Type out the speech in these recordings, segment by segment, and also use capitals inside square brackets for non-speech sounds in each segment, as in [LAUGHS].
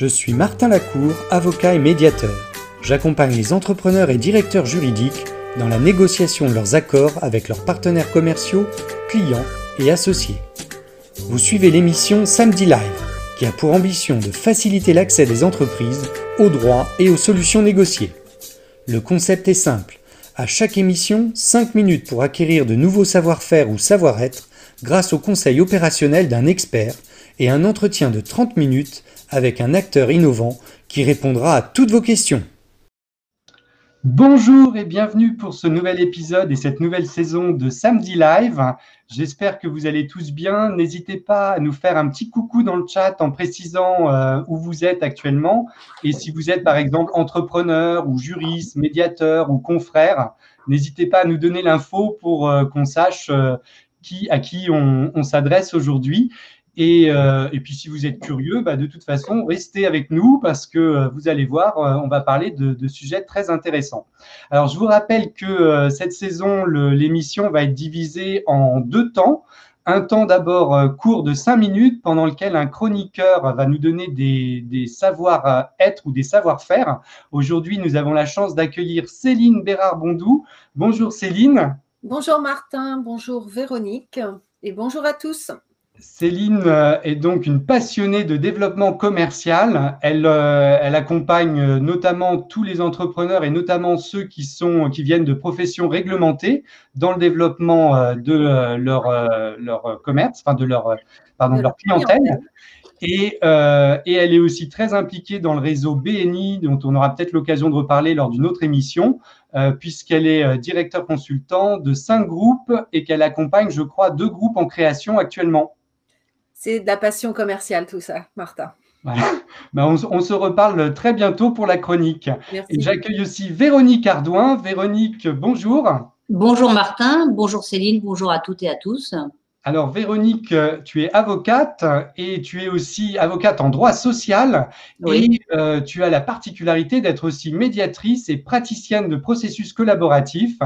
Je suis Martin Lacour, avocat et médiateur. J'accompagne les entrepreneurs et directeurs juridiques dans la négociation de leurs accords avec leurs partenaires commerciaux, clients et associés. Vous suivez l'émission Samedi Live, qui a pour ambition de faciliter l'accès des entreprises aux droits et aux solutions négociées. Le concept est simple. À chaque émission, 5 minutes pour acquérir de nouveaux savoir-faire ou savoir-être grâce au conseil opérationnel d'un expert et un entretien de 30 minutes avec un acteur innovant qui répondra à toutes vos questions. Bonjour et bienvenue pour ce nouvel épisode et cette nouvelle saison de Samedi Live. J'espère que vous allez tous bien. N'hésitez pas à nous faire un petit coucou dans le chat en précisant euh, où vous êtes actuellement. Et si vous êtes par exemple entrepreneur ou juriste, médiateur ou confrère, n'hésitez pas à nous donner l'info pour euh, qu'on sache euh, à qui on s'adresse aujourd'hui. Et, euh, et, puis, si vous êtes curieux, bah, de toute façon, restez avec nous parce que euh, vous allez voir, euh, on va parler de, sujets très intéressants. Alors, je vous rappelle que cette saison, l'émission va être divisée en deux temps. Un temps d'abord court de cinq minutes pendant lequel un chroniqueur va nous donner des, des savoir-être ou des savoir-faire. Aujourd'hui, nous avons la chance d'accueillir Céline Bérard-Bondou. Bonjour Céline. Bonjour Martin, bonjour Véronique et bonjour à tous. Céline euh, est donc une passionnée de développement commercial. Elle, euh, elle, accompagne euh, notamment tous les entrepreneurs et notamment ceux qui, sont, qui viennent de professions réglementées dans le développement de leur, leur commerce, enfin de leur, pardon, de leur clientèle. Et, et, elle est aussi très impliquée dans le réseau BNI, dont on aura peut-être l'occasion de reparler lors d'une autre émission, puisqu'elle est directeur consultant de cinq groupes et qu'elle accompagne, je crois, deux groupes en création actuellement. C'est de la passion commerciale, tout ça, Martin. Voilà. Ben on, on, se reparle très bientôt pour la chronique. Merci. Et j'accueille aussi Véronique Ardouin. Véronique, bonjour. Bonjour Martin, bonjour Céline, bonjour à toutes et à tous. Alors Véronique, tu es avocate et tu es aussi avocate en droit social oui. et euh, tu as la particularité d'être aussi médiatrice et praticienne de processus collaboratifs.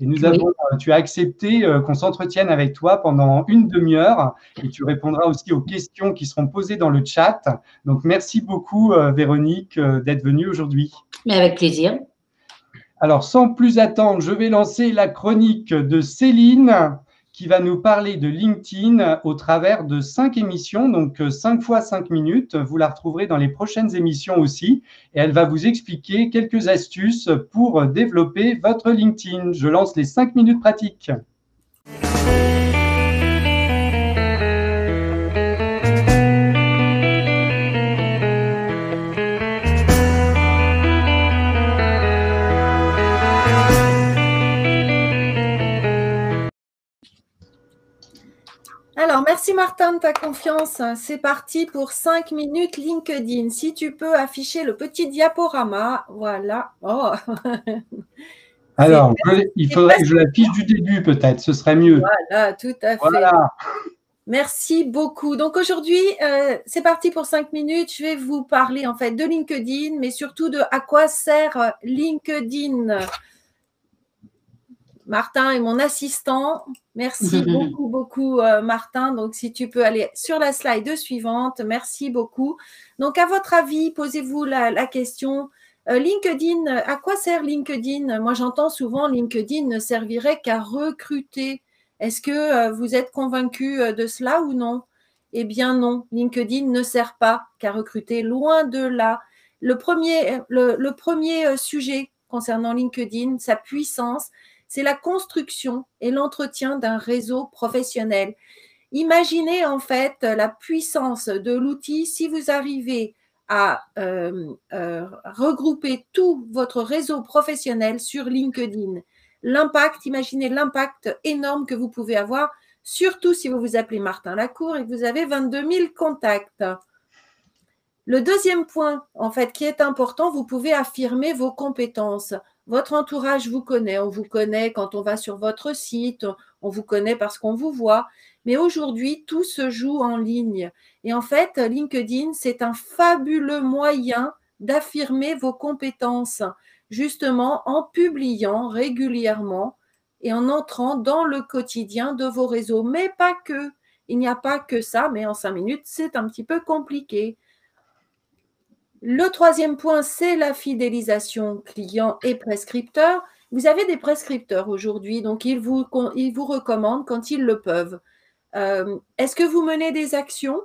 Et nous avons, oui. tu as accepté euh, qu'on s'entretienne avec toi pendant une demi-heure et tu répondras aussi aux questions qui seront posées dans le chat. Donc, merci beaucoup, euh, Véronique, euh, d'être venue aujourd'hui. Mais avec plaisir. Alors, sans plus attendre, je vais lancer la chronique de Céline qui va nous parler de LinkedIn au travers de cinq émissions, donc euh, cinq fois cinq minutes. Vous la retrouverez dans les prochaines émissions aussi. Et elle va vous expliquer quelques astuces pour développer votre LinkedIn. Je lance les cinq minutes pratiques. Alors, merci Martin de ta confiance. C'est parti pour 5 minutes LinkedIn. Si tu peux afficher le petit diaporama, voilà. Oh. [LAUGHS] Alors, je, il faudrait que je l'affiche du début peut-être, ce serait mieux. Voilà, tout à fait. Voilà. Merci beaucoup. Donc aujourd'hui, euh, c'est parti pour 5 minutes. Je vais vous parler en fait de LinkedIn, mais surtout de à quoi sert LinkedIn. Martin est mon assistant. Merci [LAUGHS] beaucoup, beaucoup, euh, Martin. Donc, si tu peux aller sur la slide suivante, merci beaucoup. Donc, à votre avis, posez-vous la, la, question. Euh, LinkedIn, à quoi sert LinkedIn? Moi, j'entends souvent LinkedIn ne servirait qu'à recruter. Est-ce que euh, vous êtes convaincu de cela ou non? Eh bien, non. LinkedIn ne sert pas qu'à recruter. Loin de là. Le premier, le, le premier sujet concernant LinkedIn, sa puissance, c'est la construction et l'entretien d'un réseau professionnel. Imaginez en fait la puissance de l'outil si vous arrivez à euh, euh, regrouper tout votre réseau professionnel sur LinkedIn. L'impact, imaginez l'impact énorme que vous pouvez avoir, surtout si vous vous appelez Martin Lacour et que vous avez 22 000 contacts. Le deuxième point, en fait, qui est important, vous pouvez affirmer vos compétences. Votre entourage vous connaît, on vous connaît quand on va sur votre site, on vous connaît parce qu'on vous voit. Mais aujourd'hui, tout se joue en ligne. Et en fait, LinkedIn, c'est un fabuleux moyen d'affirmer vos compétences, justement en publiant régulièrement et en entrant dans le quotidien de vos réseaux. Mais pas que. Il n'y a pas que ça, mais en cinq minutes, c'est un petit peu compliqué. Le troisième point, c'est la fidélisation client et prescripteur. Vous avez des prescripteurs aujourd'hui, donc ils vous, recommandent quand ils le peuvent. Euh, est-ce que vous menez des actions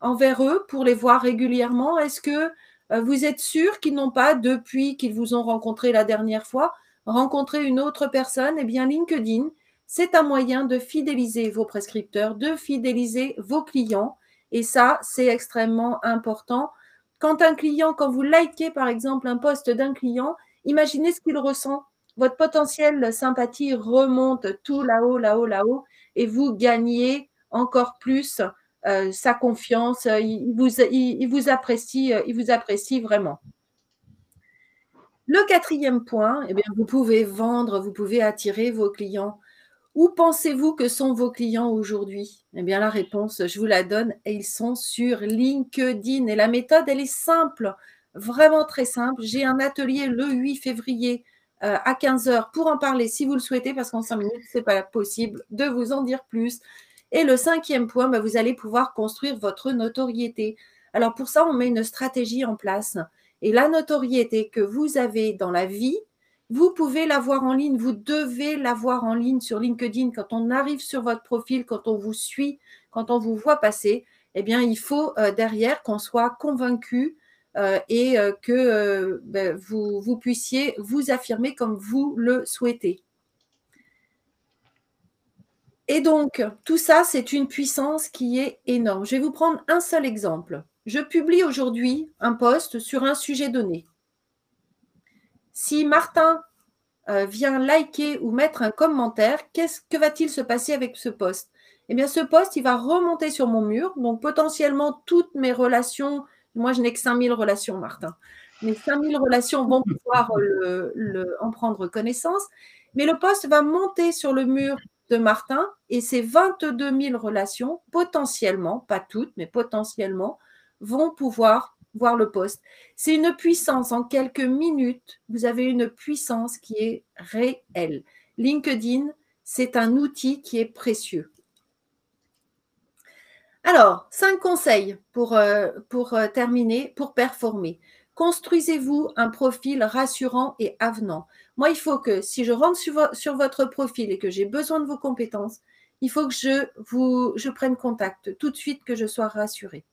envers eux pour les voir régulièrement? Est-ce que euh, vous êtes sûr qu'ils n'ont pas, depuis qu'ils vous ont rencontré la dernière fois, rencontré une autre personne? Eh bien, LinkedIn, c'est un moyen de fidéliser vos prescripteurs, de fidéliser vos clients. Et ça, c'est extrêmement important. Quand un client, quand vous likez par exemple un poste d'un client, imaginez ce qu'il ressent. Votre potentiel sympathie remonte tout là-haut, là-haut, là-haut, et vous gagnez encore plus euh, sa confiance. Il vous, apprécie, il vous apprécie vraiment. Le quatrième point, eh bien, vous pouvez vendre, vous pouvez attirer vos clients. Où pensez-vous que sont vos clients aujourd'hui? Eh bien, la réponse, je vous la donne, ils sont sur LinkedIn. Et la méthode, elle est simple, vraiment très simple. J'ai un atelier le 8 février euh, à 15h pour en parler si vous le souhaitez, parce qu'en 5 minutes, ce n'est pas possible de vous en dire plus. Et le cinquième point, bah, vous allez pouvoir construire votre notoriété. Alors pour ça, on met une stratégie en place. Et la notoriété que vous avez dans la vie, vous pouvez l'avoir en ligne, vous devez l'avoir en ligne sur LinkedIn. Quand on arrive sur votre profil, quand on vous suit, quand on vous voit passer, eh bien, il faut euh, derrière qu'on soit convaincu euh, et euh, que ben, vous, vous puissiez vous affirmer comme vous le souhaitez. Et donc, tout ça, c'est une puissance qui est énorme. Je vais vous prendre un seul exemple. Je publie aujourd'hui un post sur un sujet donné. Si Martin euh, vient liker ou mettre un commentaire, qu'est-ce que va-t-il se passer avec ce post Eh bien, ce post, il va remonter sur mon mur. Donc, potentiellement, toutes mes relations, moi, je n'ai que 5000 relations, Martin. Mes 5000 relations vont [LAUGHS] pouvoir en prendre connaissance. Mais le post va monter sur le mur de Martin et ces 22 000 relations, potentiellement, pas toutes, mais potentiellement, vont pouvoir voir le poste. C'est une puissance en quelques minutes. Vous avez une puissance qui est réelle. LinkedIn, c'est un outil qui est précieux. Alors, cinq conseils pour, euh, pour euh, terminer, pour performer. Construisez-vous un profil rassurant et avenant. Moi, il faut que si je rentre sur, sur votre profil et que j'ai besoin de vos compétences, il faut que je, vous, je prenne contact tout de suite, que je sois rassurée.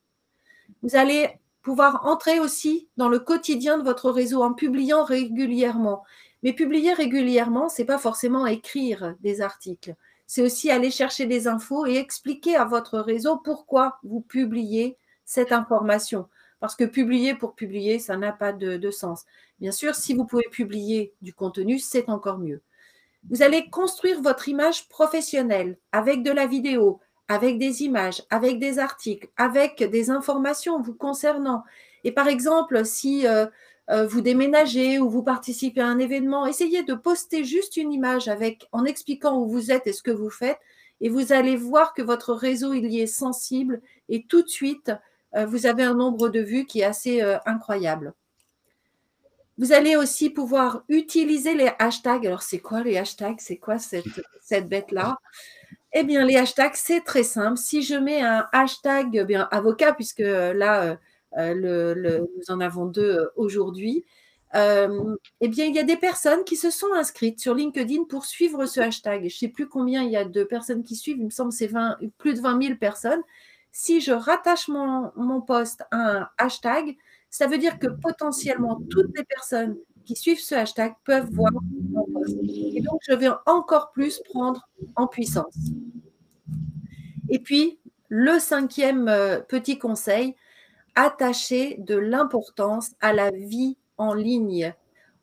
Vous allez pouvoir entrer aussi dans le quotidien de votre réseau en publiant régulièrement. Mais publier régulièrement, ce n'est pas forcément écrire des articles. C'est aussi aller chercher des infos et expliquer à votre réseau pourquoi vous publiez cette information. Parce que publier pour publier, ça n'a pas de, de sens. Bien sûr, si vous pouvez publier du contenu, c'est encore mieux. Vous allez construire votre image professionnelle avec de la vidéo, avec des images, avec des articles, avec des informations vous concernant. Et par exemple, si euh, euh, vous déménagez ou vous participez à un événement, essayez de poster juste une image avec, en expliquant où vous êtes et ce que vous faites, et vous allez voir que votre réseau il y est sensible et tout de suite, euh, vous avez un nombre de vues qui est assez incroyable. Vous allez aussi pouvoir utiliser les hashtags. Alors, c'est quoi les hashtags? C'est quoi cette, cette bête-là? Eh bien, les hashtags, c'est très simple. Si je mets un hashtag eh avocat, puisque euh, là, euh, le, nous en avons deux aujourd'hui, euh, eh bien, il y a des personnes qui se sont inscrites sur LinkedIn pour suivre ce hashtag. Je ne sais plus combien il y a de personnes qui suivent, il me semble que c'est plus de 20 000 personnes. Si je rattache mon, mon post à un hashtag, ça veut dire que potentiellement toutes les personnes qui suivent ce hashtag peuvent voir mon. Et donc, je vais encore plus prendre en puissance. Et puis, le cinquième euh, petit conseil, attacher de l'importance à la vie en ligne.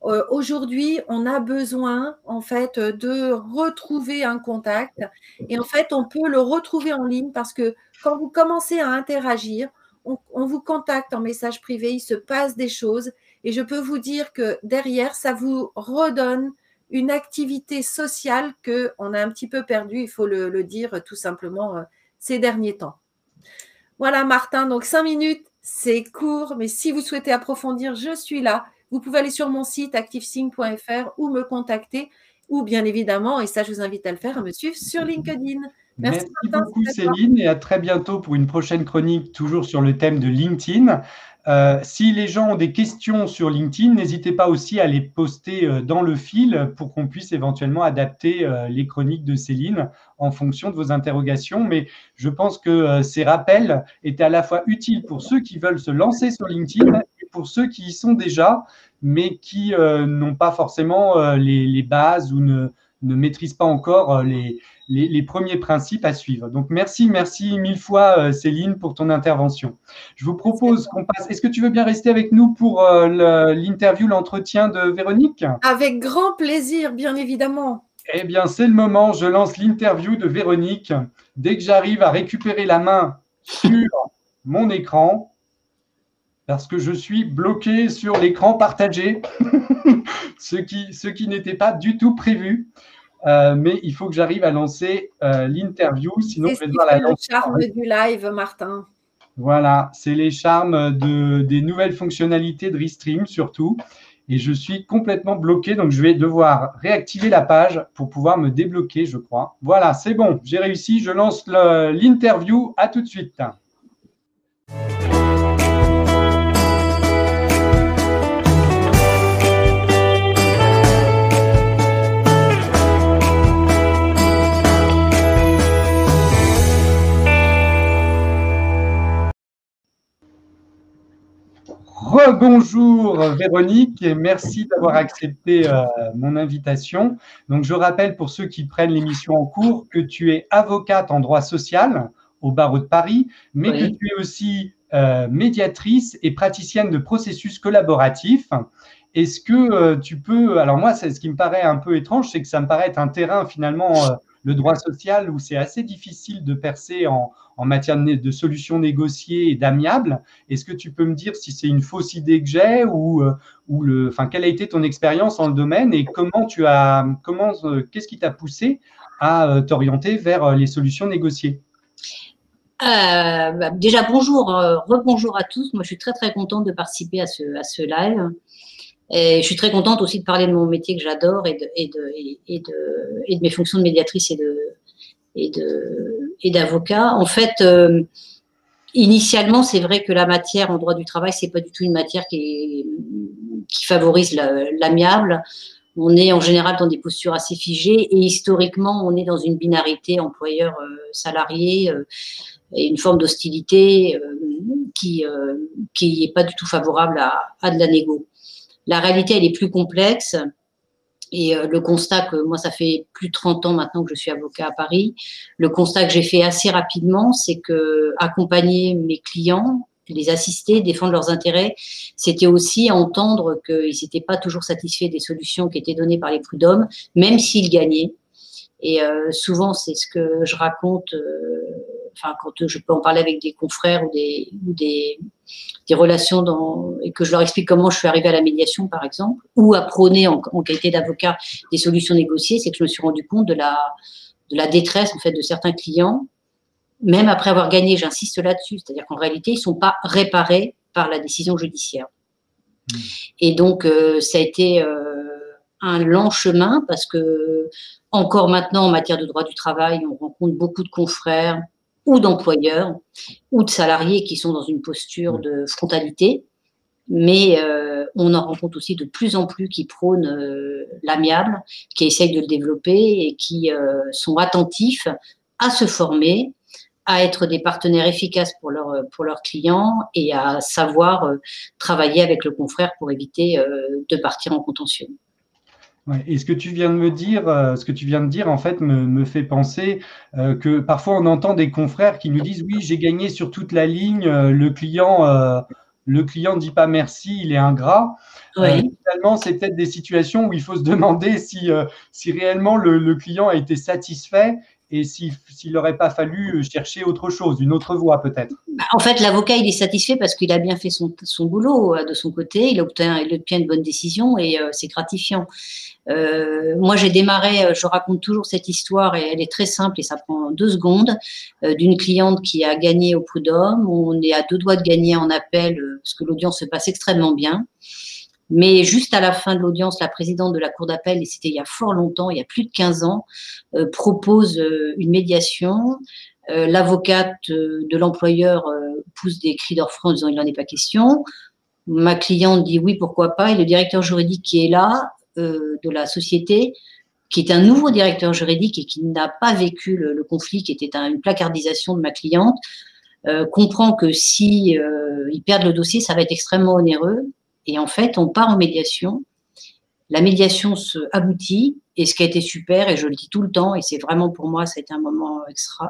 Euh, aujourd'hui, on a besoin en fait de retrouver un contact et en fait, on peut le retrouver en ligne parce que quand vous commencez à interagir, on vous contacte en message privé, il se passe des choses et je peux vous dire que derrière, ça vous redonne une activité sociale que on a un petit peu perdue, il faut le, dire tout simplement, euh, ces derniers temps. Voilà, Martin. Donc, cinq minutes, c'est court, mais si vous souhaitez approfondir, je suis là. Vous pouvez aller sur mon site activesync.fr ou me contacter, ou bien évidemment, et ça, je vous invite à le faire, à me suivre sur LinkedIn. Merci, beaucoup Céline et à très bientôt pour une prochaine chronique toujours sur le thème de LinkedIn. Euh, si les gens ont des questions sur LinkedIn, n'hésitez pas aussi à les poster euh, dans le fil pour qu'on puisse éventuellement adapter euh, les chroniques de Céline en fonction de vos interrogations. Mais je pense que ces rappels étaient à la fois utiles pour ceux qui veulent se lancer sur LinkedIn et pour ceux qui y sont déjà, mais qui n'ont pas forcément les, bases ou ne, ne maîtrisent pas encore les, les, premiers principes à suivre. Donc, merci, merci mille fois, euh, Céline, pour ton intervention. Je vous propose qu'on passe. Est-ce que tu veux bien rester avec nous pour euh, l'interview, l'entretien de Véronique? Avec grand plaisir, bien évidemment. Eh bien, c'est le moment. Je lance l'interview de Véronique. Dès que j'arrive à récupérer la main sur mon écran, parce que je suis bloqué sur l'écran partagé, [LAUGHS] ce qui, ce qui n'était pas du tout prévu. Euh, mais il faut que j'arrive à lancer euh, l'interview, sinon je vais devoir la lancer. C'est le charme du live, Martin. Voilà, c'est les charmes de, des nouvelles fonctionnalités de Restream surtout. Et je suis complètement bloqué, donc je vais devoir réactiver la page pour pouvoir me débloquer, je crois. Voilà, c'est bon, j'ai réussi. Je lance l'interview. À tout de suite. Rebonjour Véronique et merci d'avoir accepté euh, mon invitation. Donc je rappelle pour ceux qui prennent l'émission en cours que tu es avocate en droit social au barreau de Paris, mais que tu es aussi euh, médiatrice et praticienne de processus collaboratifs. Est-ce que euh, tu peux, alors moi, c'est ce qui me paraît un peu étrange, c'est que ça me paraît être un terrain finalement le droit social où c'est assez difficile de percer en, matière de, solutions négociées et d'amiables. Est-ce que tu peux me dire si c'est une fausse idée que j'ai ou, euh, le, enfin, quelle a été ton expérience dans le domaine et comment tu as, comment, euh, qu'est-ce qui t'a poussé à euh, t'orienter vers les solutions négociées? Bah, déjà, bonjour, rebonjour à tous. Moi, je suis très, très contente de participer à ce, à ce live. Je suis très contente aussi de parler de mon métier que j'adore et de, mes fonctions de médiatrice et d'avocat. En fait, euh, initialement, c'est vrai que la matière en droit du travail, c'est pas du tout une matière qui, favorise l'amiable. on est en général dans des postures assez figées et historiquement, on est dans une binarité employeur-salarié euh, et une forme d'hostilité euh, qui n'est pas du tout favorable à, à de la négo. La réalité, elle est plus complexe. Et euh, le constat que moi, ça fait plus de 30 ans maintenant que je suis avocat à Paris, le constat que j'ai fait assez rapidement, c'est que accompagner mes clients, les assister, défendre leurs intérêts, c'était aussi entendre qu'ils n'étaient pas toujours satisfaits des solutions qui étaient données par les prud'hommes, même s'ils gagnaient. Et euh, souvent, c'est ce que je raconte, euh, enfin, quand je peux en parler avec des confrères ou des, ou des, des relations dans, et que je leur explique comment je suis arrivée à la médiation, par exemple, ou à prôner en, qualité d'avocat des solutions négociées, c'est que je me suis rendu compte de la, de la détresse, en fait, de certains clients, même après avoir gagné, j'insiste là-dessus, c'est-à-dire qu'en réalité, ils ne sont pas réparés par la décision judiciaire. Mmh. Et donc, euh, ça a été un lent chemin parce que encore maintenant en matière de droit du travail, on rencontre beaucoup de confrères ou d'employeurs ou de salariés qui sont dans une posture de frontalité, mais euh, on en rencontre aussi de plus en plus qui prônent euh, l'amiable, qui essayent de le développer et qui euh, sont attentifs à se former, à être des partenaires efficaces pour, leur, pour leurs clients et à savoir travailler avec le confrère pour éviter de partir en Et ce que tu viens de me dire, euh, ce que tu viens de dire, en fait, me, fait penser euh, que parfois on entend des confrères qui nous disent oui, j'ai gagné sur toute la ligne, euh, le client, le client dit pas merci, il est ingrat. finalement, c'est peut-être des situations où il faut se [LAUGHS] demander si, si réellement le, client a été satisfait et s'il n'aurait pas fallu chercher autre chose, une autre voie peut-être. En fait, l'avocat, il est satisfait parce qu'il a bien fait son, boulot de son côté, il obtient, il obtient une bonne décision et c'est gratifiant. Euh, moi, j'ai démarré, euh, je raconte toujours cette histoire et elle est très simple et ça prend deux secondes, euh, d'une cliente qui a gagné au prud'homme. On est à deux doigts de gagner en appel parce que l'audience se passe extrêmement bien. Mais juste à la fin de l'audience, la présidente de la cour d'appel, et c'était il y a fort longtemps, il y a plus de 15 ans, propose une médiation. L'avocate de l'employeur pousse des cris d'orfraie en disant il n'en est pas question. Ma cliente dit oui, pourquoi pas. Et le directeur juridique qui est là, de la société, qui est un nouveau directeur juridique et qui n'a pas vécu le, conflit, qui était une placardisation de ma cliente, comprend que si ils perdent le dossier, ça va être extrêmement onéreux. Et en fait, on part en médiation la médiation se aboutit et ce qui a été super, et je le dis tout le temps, et c'est vraiment pour moi, ça a été un moment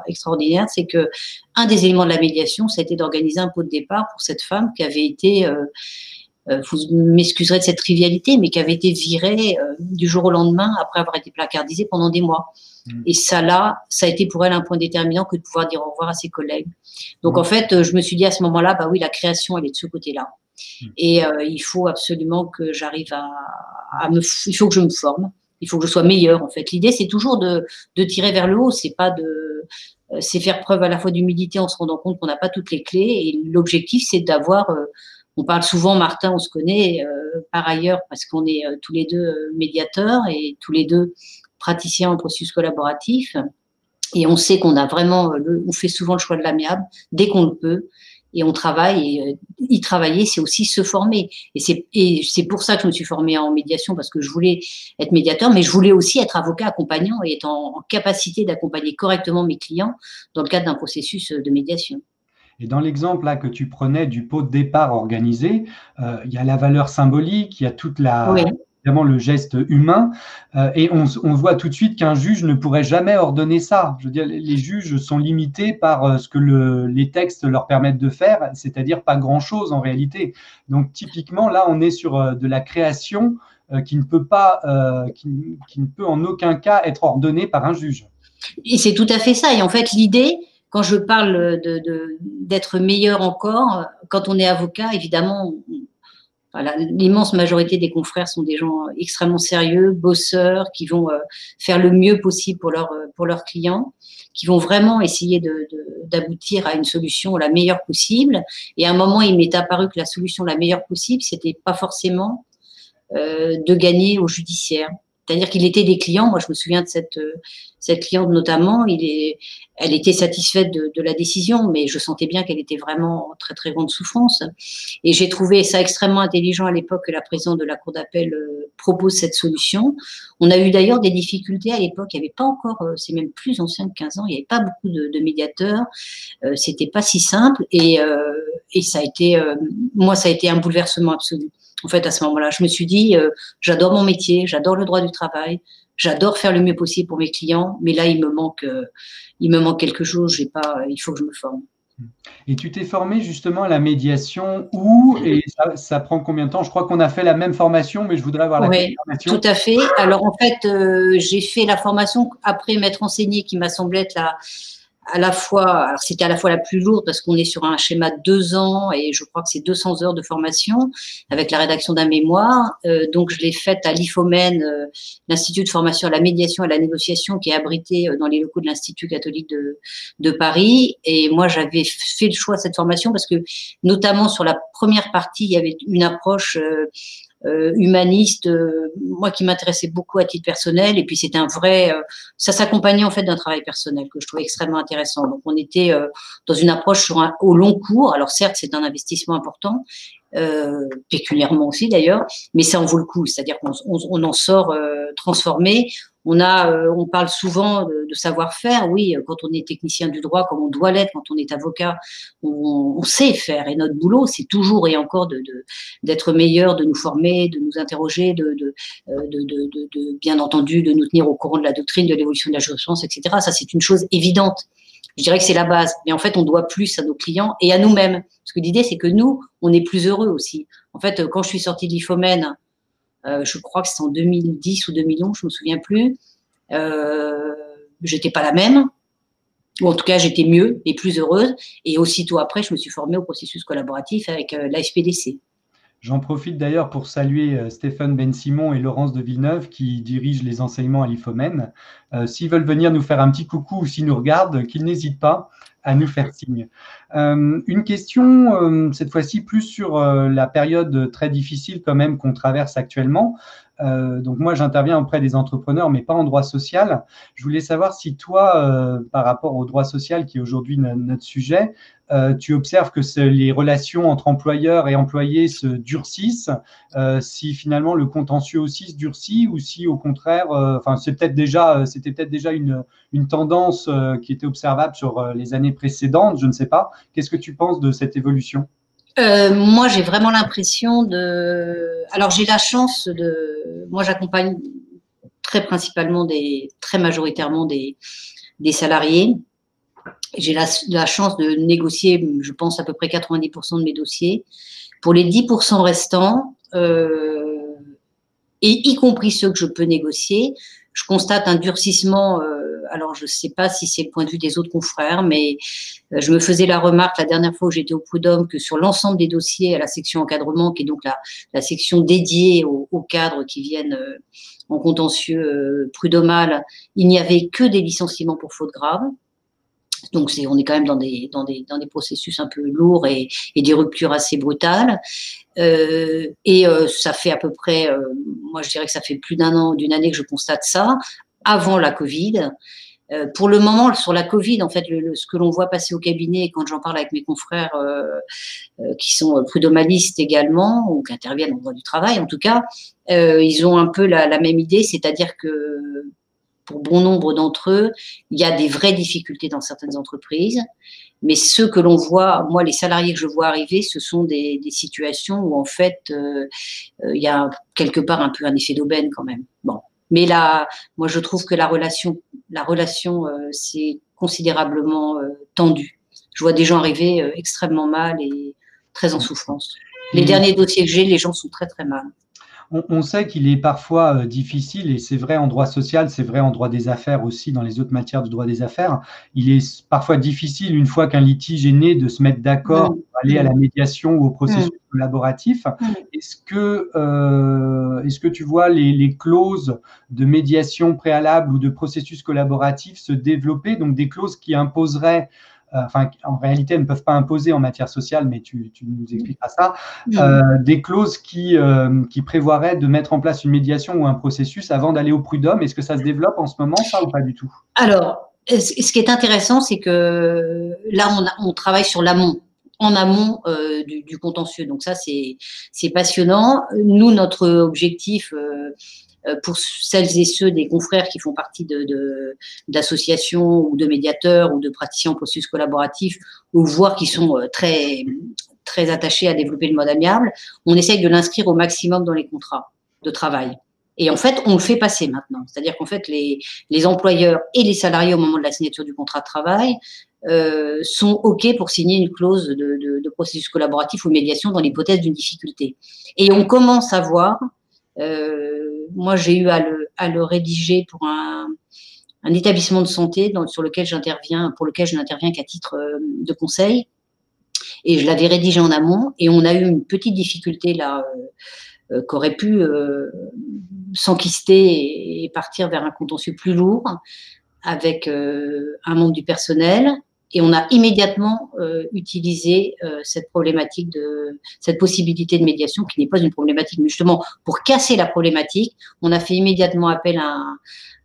extraordinaire, c'est que un des éléments de la médiation, ça a été d'organiser un pot de départ pour cette femme qui avait été, euh, euh, vous m'excuserez de cette trivialité, mais qui avait été virée euh, du jour au lendemain après avoir été placardisée pendant des mois. Mmh. Et ça, là, ça a été pour elle un point déterminant que de pouvoir dire au revoir à ses collègues. Donc, mmh. en fait, je me suis dit à ce moment-là, bah oui, la création, elle est de ce côté-là. Mmh. Et il faut absolument que j'arrive à, il faut que je me forme, il faut que je sois meilleur en fait. L'idée c'est toujours de, tirer vers le haut, c'est pas de euh, c'est faire preuve à la fois d'humilité en se rendant compte qu'on n'a pas toutes les clés. Et l'objectif c'est d'avoir euh, on parle souvent Martin, on se connaît euh, par ailleurs parce qu'on est tous les deux médiateurs et tous les deux praticiens en processus collaboratif. Et on sait qu'on a vraiment on fait souvent le choix de l'amiable dès qu'on le peut et on travaille. Et euh, y travailler, c'est aussi se former. Et c'est, pour ça que je me suis formée en médiation, parce que je voulais être médiateur, mais je voulais aussi être avocat accompagnant et être en, capacité d'accompagner correctement mes clients dans le cadre d'un processus de médiation. Et dans l'exemple là que tu prenais du pot de départ organisé, euh, il y a la valeur symbolique, il y a toute la, évidemment le geste humain. Euh, et on, voit tout de suite qu'un juge ne pourrait jamais ordonner ça. Je veux dire, les juges sont limités par euh, ce que les textes leur permettent de faire, c'est-à-dire pas grand-chose en réalité. Donc typiquement, là, on est sur euh, de la création qui ne peut pas, qui, ne peut en aucun cas être ordonnée par un juge. Et c'est tout à fait ça. Et en fait, l'idée, quand je parle d'être de, meilleur encore, quand on est avocat, évidemment, L'immense majorité des confrères sont des gens extrêmement sérieux, bosseurs, qui vont euh, faire le mieux possible pour, leur, euh, pour leurs clients, qui vont vraiment essayer d'aboutir à une solution la meilleure possible. Et à un moment, il m'est apparu que la solution la meilleure possible, c'était pas forcément euh, de gagner au judiciaire. C'est-à-dire qu'il était des clients. Moi, je me souviens de cette, euh, cette cliente notamment. Elle était satisfaite de, la décision, mais je sentais bien qu'elle était vraiment en très très grande souffrance. Et j'ai trouvé ça extrêmement intelligent à l'époque que la présidente de la cour d'appel euh, propose cette solution. On a eu d'ailleurs des difficultés à l'époque. Il n'y avait pas encore, euh, c'est même plus ancien de 15 ans. Il n'y avait pas beaucoup de, médiateurs. Euh, C'était pas si simple. Et, et ça a été, moi, ça a été un bouleversement absolu en fait, à ce moment-là, je me suis dit, euh, j'adore mon métier, j'adore le droit du travail, j'adore faire le mieux possible pour mes clients, mais là, il me manque, euh, il me manque quelque chose. J'ai pas, il faut que je me forme. Et tu t'es formé justement à la médiation où et ça, prend combien de temps? Je crois qu'on a fait la même formation, mais je voudrais avoir la oui, formation. Tout à fait. Alors en fait, euh, j'ai fait la formation après m'être enseigné qui m'a semblé être la, à la fois, c'était à la fois la plus lourde parce qu'on est sur un schéma de deux ans et je crois que c'est 200 heures de formation avec la rédaction d'un mémoire. Euh, donc je l'ai faite à l'IFOMEN, euh, l'Institut de formation à la médiation et à la négociation qui est abrité euh, dans les locaux de l'Institut catholique de, de Paris. Et moi j'avais fait le choix de cette formation parce que notamment sur la première partie, il y avait une approche euh, humaniste, euh, moi qui m'intéressais beaucoup à titre personnel, et puis c'était un vrai, euh, ça s'accompagnait en fait d'un travail personnel que je trouvais extrêmement intéressant. Donc on était dans une approche sur un, au long cours. Alors certes, c'est un investissement important, euh, pécuniairement aussi d'ailleurs, mais ça en vaut le coup. C'est-à-dire qu'on on, en sort euh, transformé. On a, euh, on parle souvent de, de savoir-faire. Oui, quand on est technicien du droit, comme on doit l'être, quand on est avocat, on, on, sait faire. Et notre boulot, c'est toujours et encore de d'être meilleur, de nous former, de nous interroger, de, de, de, bien entendu, de nous tenir au courant de la doctrine, de l'évolution de la jurisprudence, etc. Ça, c'est une chose évidente. Je dirais que c'est la base. Mais en fait, on doit plus à nos clients et à nous-mêmes. Parce que l'idée, c'est que nous, on est plus heureux aussi. En fait, quand je suis sortie de l'IFOMEN, euh, je crois que c'est en 2010 ou 2011, je me souviens plus, euh, j'étais pas la même. Ou en tout cas, j'étais mieux et plus heureuse. Et aussitôt après, je me suis formée au processus collaboratif avec euh, l'ASPDC. J'en profite d'ailleurs pour saluer euh, Stéphane Ben-Simon et Laurence de Villeneuve qui dirigent les enseignements à l'IFOMEN. Euh, s'ils veulent venir nous faire un petit coucou ou s'ils nous regardent, qu'ils n'hésitent pas à nous faire signe. Euh, une question, cette fois-ci plus sur la période très difficile quand même qu'on traverse actuellement. Donc moi, j'interviens auprès des entrepreneurs, mais pas en droit social. Je voulais savoir si toi, par rapport au droit social qui est aujourd'hui notre sujet, tu observes que les relations entre employeurs et employés se durcissent, si finalement le contentieux aussi se durcit, ou si au contraire, enfin c'était peut-être déjà une tendance qui était observable sur les années précédentes, je ne sais pas. Qu'est-ce que tu penses de cette évolution? Euh, moi, j'ai vraiment l'impression de. Alors, j'ai la chance de. Moi, j'accompagne très principalement des, très majoritairement des, salariés. J'ai la, la, chance de négocier, je pense, à peu près 90% de mes dossiers. Pour les 10% restants, euh, et y compris ceux que je peux négocier, je constate un durcissement. Euh, alors, je ne sais pas si c'est le point de vue des autres confrères, mais euh, je me faisais la remarque la dernière fois où j'étais au prud'homme que sur l'ensemble des dossiers à la section encadrement, qui est donc la, section dédiée aux, cadres qui viennent euh, en contentieux prud'homal, il n'y avait que des licenciements pour faute grave. Donc, on est quand même dans des, processus un peu lourds et, des ruptures assez brutales. Euh, et euh, ça fait à peu près, euh, moi je dirais que ça fait plus d'un an, d'une année que je constate ça, avant la Covid. Euh, pour le moment, sur la Covid, en fait, le, ce que l'on voit passer au cabinet, quand j'en parle avec mes confrères qui sont prud'homalistes également, ou qui interviennent au droit du travail en tout cas, ils ont un peu la, la même idée, c'est-à-dire que pour bon nombre d'entre eux, il y a des vraies difficultés dans certaines entreprises. Mais ceux que l'on voit, moi, les salariés que je vois arriver, ce sont des, situations où, en fait, euh, euh, il y a quelque part un peu un effet d'aubaine quand même. Bon. Mais là, moi, je trouve que la relation, la relation, euh, c'est considérablement tendue. Je vois des gens arriver extrêmement mal et très en souffrance. Les mmh. derniers dossiers que j'ai, les gens sont très, très mal on, sait qu'il est parfois euh, difficile, et c'est vrai en droit social, c'est vrai en droit des affaires aussi, dans les autres matières du droit des affaires, il est parfois difficile, une fois qu'un litige est né, de se mettre d'accord pour aller à la médiation ou au processus collaboratif. Est-ce que, euh, est que tu vois les, les, clauses de médiation préalable ou de processus collaboratif se développer, donc des clauses qui imposeraient enfin, en réalité, elles ne peuvent pas imposer en matière sociale, mais tu, nous expliqueras ça, euh, des clauses qui, euh, qui prévoiraient de mettre en place une médiation ou un processus avant d'aller au prud'homme. Est-ce que ça se développe en ce moment, ça, ou pas du tout? Alors, ce qui est intéressant, c'est que là, on, on travaille sur l'amont en amont du, contentieux. Donc ça, c'est passionnant. Nous, notre objectif, euh, pour celles et ceux des confrères qui font partie d'associations ou de médiateurs ou de praticiens en processus collaboratif ou voire qui sont euh, très, très attachés à développer le mode amiable, on essaye de l'inscrire au maximum dans les contrats de travail. Et en fait, on le fait passer maintenant. C'est-à-dire qu'en fait, les, employeurs et les salariés, au moment de la signature du contrat de travail, euh, sont OK pour signer une clause de, processus collaboratif ou médiation dans l'hypothèse d'une difficulté. Et on commence à voir euh, moi, j'ai eu à le, rédiger pour un, établissement de santé sur lequel j'interviens, pour lequel je n'interviens qu'à titre euh, de conseil. Et je l'avais rédigé en amont et on a eu une petite difficulté là euh, euh qu'aurait pu euh, s'enquister et, partir vers un contentieux plus lourd avec euh, un membre du personnel et on a immédiatement euh, utilisé euh, cette problématique de cette possibilité de médiation qui n'est pas une problématique, mais justement pour casser la problématique, on a fait immédiatement appel à un,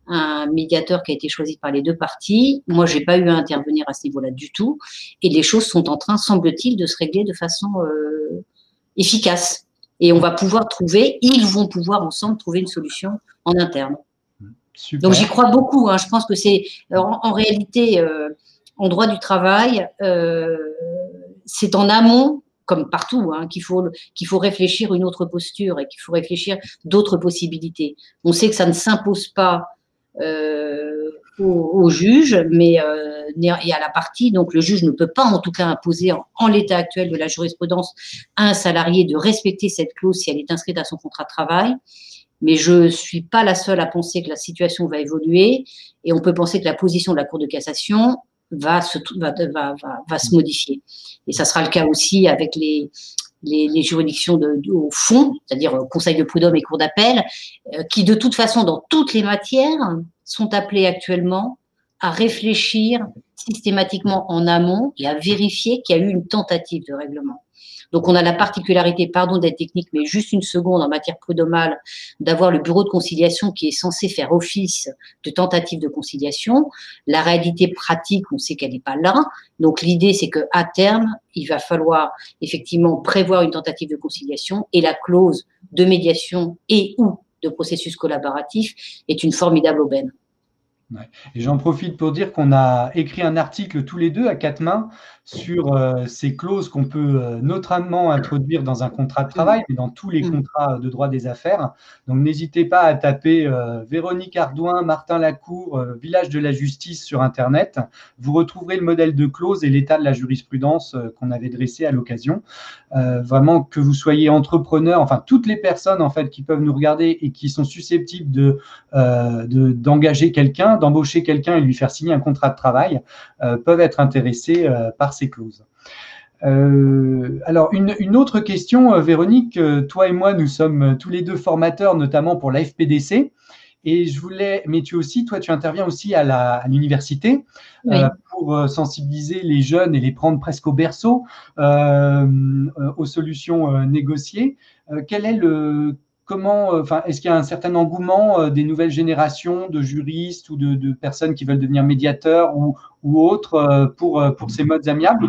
un médiateur qui a été choisi par les deux parties. Moi, j'ai pas eu à intervenir à ce niveau-là du tout, et les choses sont en train, semble-t-il, de se régler de façon euh, efficace. Et on va pouvoir trouver, ils vont pouvoir ensemble trouver une solution en interne. Super. Donc j'y crois beaucoup. Hein. Je pense que c'est en, en, réalité euh, en droit du travail, euh, c'est en amont, comme partout, hein, qu'il faut, qu'il faut réfléchir une autre posture et qu'il faut réfléchir d'autres possibilités. On sait que ça ne s'impose pas euh, au, au, juge, mais euh, et à la partie. Donc le juge ne peut pas, en tout cas, imposer en, en l'état actuel de la jurisprudence à un salarié de respecter cette clause si elle est inscrite à son contrat de travail. Mais je ne suis pas la seule à penser que la situation va évoluer et on peut penser que la position de la Cour de cassation va se, va, va, va, se modifier. Et ça sera le cas aussi avec les, les, les juridictions de, au fond, c'est-à-dire euh, Conseil de prud'homme et Cour d'appel, euh, qui de toute façon, dans toutes les matières, sont appelés actuellement à réfléchir systématiquement en amont et à vérifier qu'il y a eu une tentative de règlement. Donc on a la particularité, pardon d'être technique, mais juste une seconde en matière prud'homale, d'avoir le bureau de conciliation qui est censé faire office de tentative de conciliation. La réalité pratique, on sait qu'elle n'est pas là. Donc l'idée, c'est que à terme, il va falloir effectivement prévoir une tentative de conciliation et la clause de médiation et ou de processus collaboratif est une formidable aubaine. J'en profite pour dire qu'on a écrit un article tous les deux à quatre mains sur euh, ces clauses qu'on peut euh, notamment introduire dans un contrat de travail, mais dans tous les mm. contrats de droit des affaires. Donc n'hésitez pas à taper euh, Véronique Ardouin, Martin Lacour, Village de la Justice sur Internet. Vous retrouverez le modèle de clause et l'état de la jurisprudence qu'on avait dressé à l'occasion. vraiment que vous soyez entrepreneur, enfin toutes les personnes en fait qui peuvent nous regarder et qui sont susceptibles de d'engager quelqu'un, d'embaucher quelqu'un et lui faire signer un contrat de travail, peuvent être intéressés par ces clauses. Euh, alors, une, autre question, euh, Véronique. Euh, toi et moi, nous sommes tous les deux formateurs, notamment pour la FPDC. Et je voulais, mais tu aussi, toi, tu interviens aussi à l'université pour sensibiliser les jeunes et les prendre presque au berceau aux solutions négociées. quel est le, comment, enfin, est-ce qu'il y a un certain engouement des nouvelles générations de juristes ou de, personnes qui veulent devenir médiateurs ou, ou autres pour, pour ces modes amiables